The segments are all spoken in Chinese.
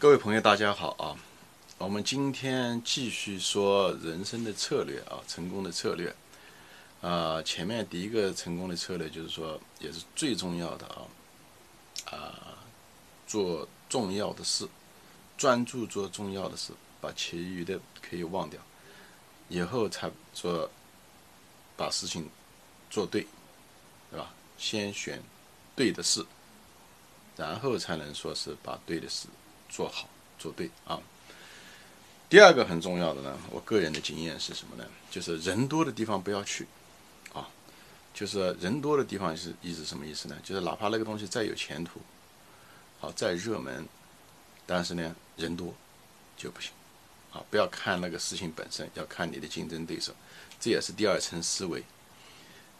各位朋友，大家好啊！我们今天继续说人生的策略啊，成功的策略。啊，前面第一个成功的策略就是说，也是最重要的啊，啊，做重要的事，专注做重要的事，把其余的可以忘掉，以后才做，把事情做对，对吧？先选对的事，然后才能说是把对的事做好做对啊。第二个很重要的呢，我个人的经验是什么呢？就是人多的地方不要去啊。就是人多的地方是意思什么意思呢？就是哪怕那个东西再有前途，好再热门，但是呢人多就不行，啊不要看那个事情本身，要看你的竞争对手，这也是第二层思维。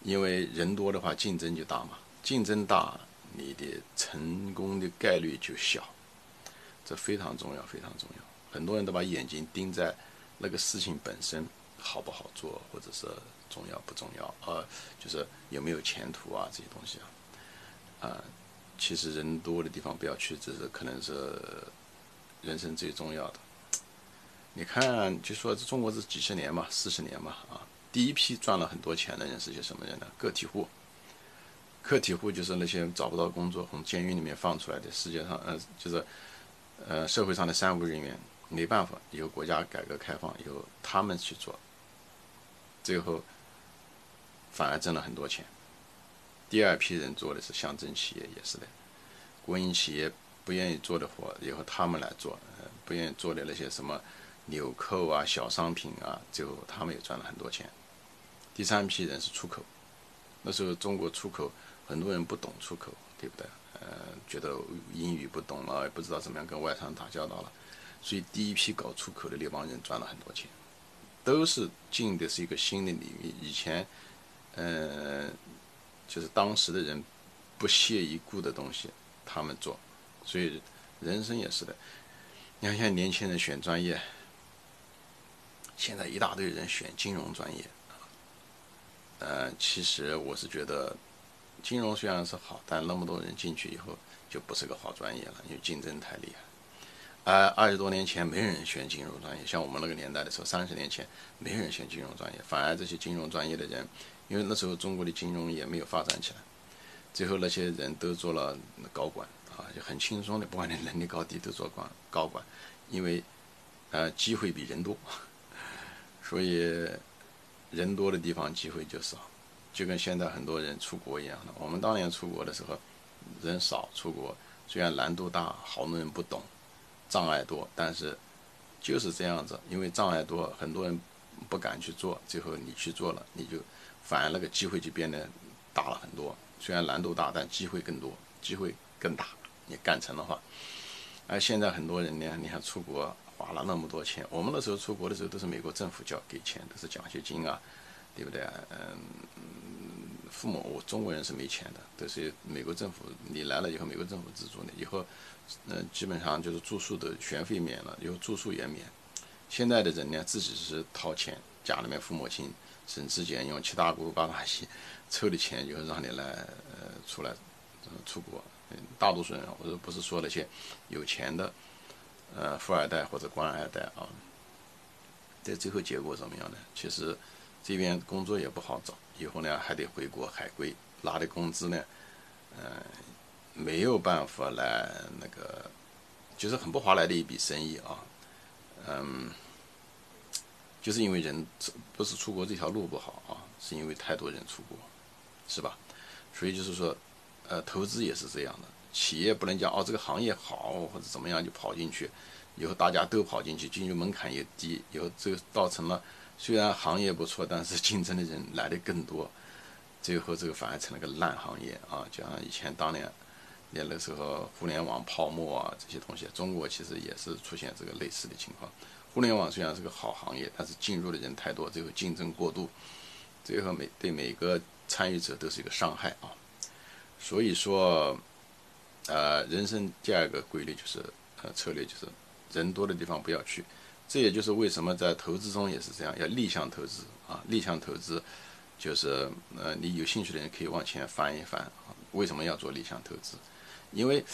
因为人多的话竞争就大嘛，竞争大你的成功的概率就小，这非常重要非常重要。很多人都把眼睛盯在那个事情本身好不好做，或者是。重要不重要？呃，就是有没有前途啊？这些东西啊，啊，其实人多的地方不要去，这是可能是人生最重要的。你看，就说这中国这几十年嘛，四十年嘛，啊，第一批赚了很多钱的人是些什么人呢？个体户。个体户就是那些找不到工作，从监狱里面放出来的，世界上，呃，就是呃社会上的三无人员，没办法，以后国家改革开放以后，他们去做，最后。反而挣了很多钱。第二批人做的是乡镇企业，也是的，国营企业不愿意做的活，以后他们来做，不愿意做的那些什么纽扣啊、小商品啊，最后他们也赚了很多钱。第三批人是出口，那时候中国出口很多人不懂出口，对不对？觉得英语不懂了，也不知道怎么样跟外商打交道了，所以第一批搞出口的那帮人赚了很多钱，都是进的是一个新的领域，以前。嗯，就是当时的人不屑一顾的东西，他们做，所以人生也是的。你看现在年轻人选专业，现在一大堆人选金融专业，呃，其实我是觉得金融虽然是好，但那么多人进去以后就不是个好专业了，因为竞争太厉害。而二十多年前没人选金融专业，像我们那个年代的时候，三十年前没人选金融专业，反而这些金融专业的人。因为那时候中国的金融也没有发展起来，最后那些人都做了高管啊，就很轻松的，不管你能力高低都做管高管，因为呃机会比人多，所以人多的地方机会就少，就跟现在很多人出国一样的。我们当年出国的时候，人少出国，虽然难度大，好多人不懂，障碍多，但是就是这样子，因为障碍多，很多人不敢去做，最后你去做了，你就。反而那个机会就变得大了很多，虽然难度大，但机会更多，机会更大。你干成的话，而现在很多人呢，你看出国花了那么多钱，我们那时候出国的时候都是美国政府交给钱，都是奖学金啊，对不对？嗯，父母我中国人是没钱的，都是美国政府，你来了以后，美国政府资助你，以后，嗯，基本上就是住宿的学费免了，以后住宿也免。现在的人呢，自己是掏钱，家里面父母亲。省吃俭用，七大姑八大姨 凑的钱，以后让你来呃出来出国。嗯大多数人，我说不是说那些有钱的呃富二代或者官二代啊，在最后结果怎么样呢？其实这边工作也不好找，以后呢还得回国海归，拿的工资呢，嗯，没有办法来那个，就是很不划来的一笔生意啊，嗯。就是因为人不是出国这条路不好啊，是因为太多人出国，是吧？所以就是说，呃，投资也是这样的。企业不能讲哦，这个行业好或者怎么样就跑进去，以后大家都跑进去，进入门槛也低，以后这个造成了虽然行业不错，但是竞争的人来的更多，最后这个反而成了个烂行业啊！就像以前当年那那时候互联网泡沫啊这些东西，中国其实也是出现这个类似的情况。互联网虽然是个好行业，但是进入的人太多，最后竞争过度，最后每对每个参与者都是一个伤害啊。所以说，呃，人生第二个规律就是呃策略就是人多的地方不要去。这也就是为什么在投资中也是这样，要逆向投资啊。逆向投资就是呃你有兴趣的人可以往前翻一翻啊。为什么要做逆向投资？因为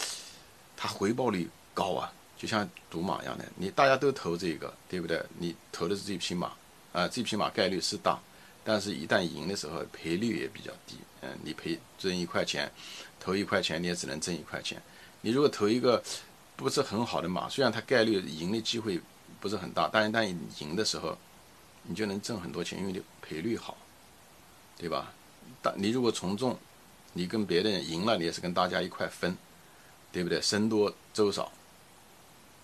它回报率高啊。就像赌马一样的，你大家都投这个，对不对？你投的是这匹马，啊，这匹马概率是大，但是一旦赢的时候赔率也比较低。嗯，你赔挣一块钱，投一块钱你也只能挣一块钱。你如果投一个不是很好的马，虽然它概率赢的机会不是很大，但一旦赢的时候，你就能挣很多钱，因为你赔率好，对吧？但你如果从众，你跟别的人赢了，你也是跟大家一块分，对不对？僧多粥少。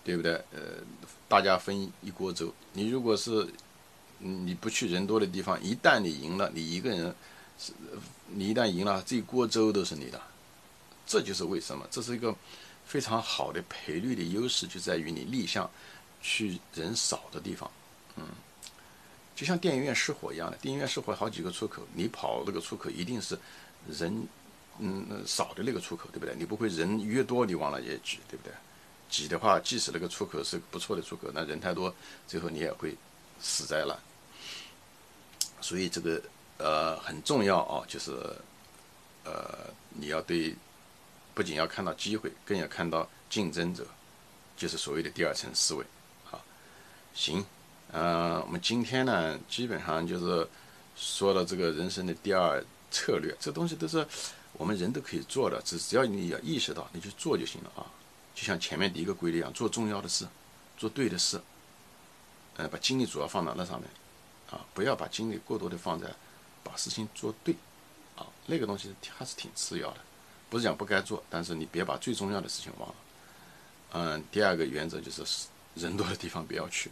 对不对？呃，大家分一锅粥。你如果是你不去人多的地方，一旦你赢了，你一个人是，你一旦赢了，这一锅粥都是你的。这就是为什么，这是一个非常好的赔率的优势，就在于你立项去人少的地方。嗯，就像电影院失火一样的，电影院失火好几个出口，你跑那个出口一定是人嗯少的那个出口，对不对？你不会人越多你往那也挤，对不对？挤的话，即使那个出口是不错的出口，那人太多，最后你也会死在了。所以这个呃很重要啊，就是呃你要对，不仅要看到机会，更要看到竞争者，就是所谓的第二层思维。行，呃，我们今天呢，基本上就是说了这个人生的第二策略，这东西都是我们人都可以做的，只只要你要意识到，你去做就行了啊。就像前面第一个规律一样，做重要的事，做对的事，呃，把精力主要放到那上面，啊，不要把精力过多的放在把事情做对，啊，那个东西还是挺次要的，不是讲不该做，但是你别把最重要的事情忘了。嗯，第二个原则就是人多的地方不要去，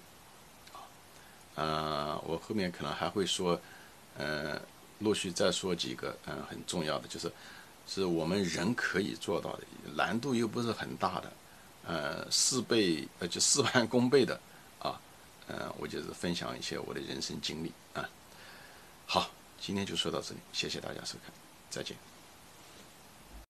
呃，我后面可能还会说，呃，陆续再说几个，嗯，很重要的就是。是我们人可以做到的，难度又不是很大的，呃，事倍呃就事 半功倍的，啊，呃，我就是分享一些我的人生经历啊。好，今天就说到这里，谢谢大家收看，再见。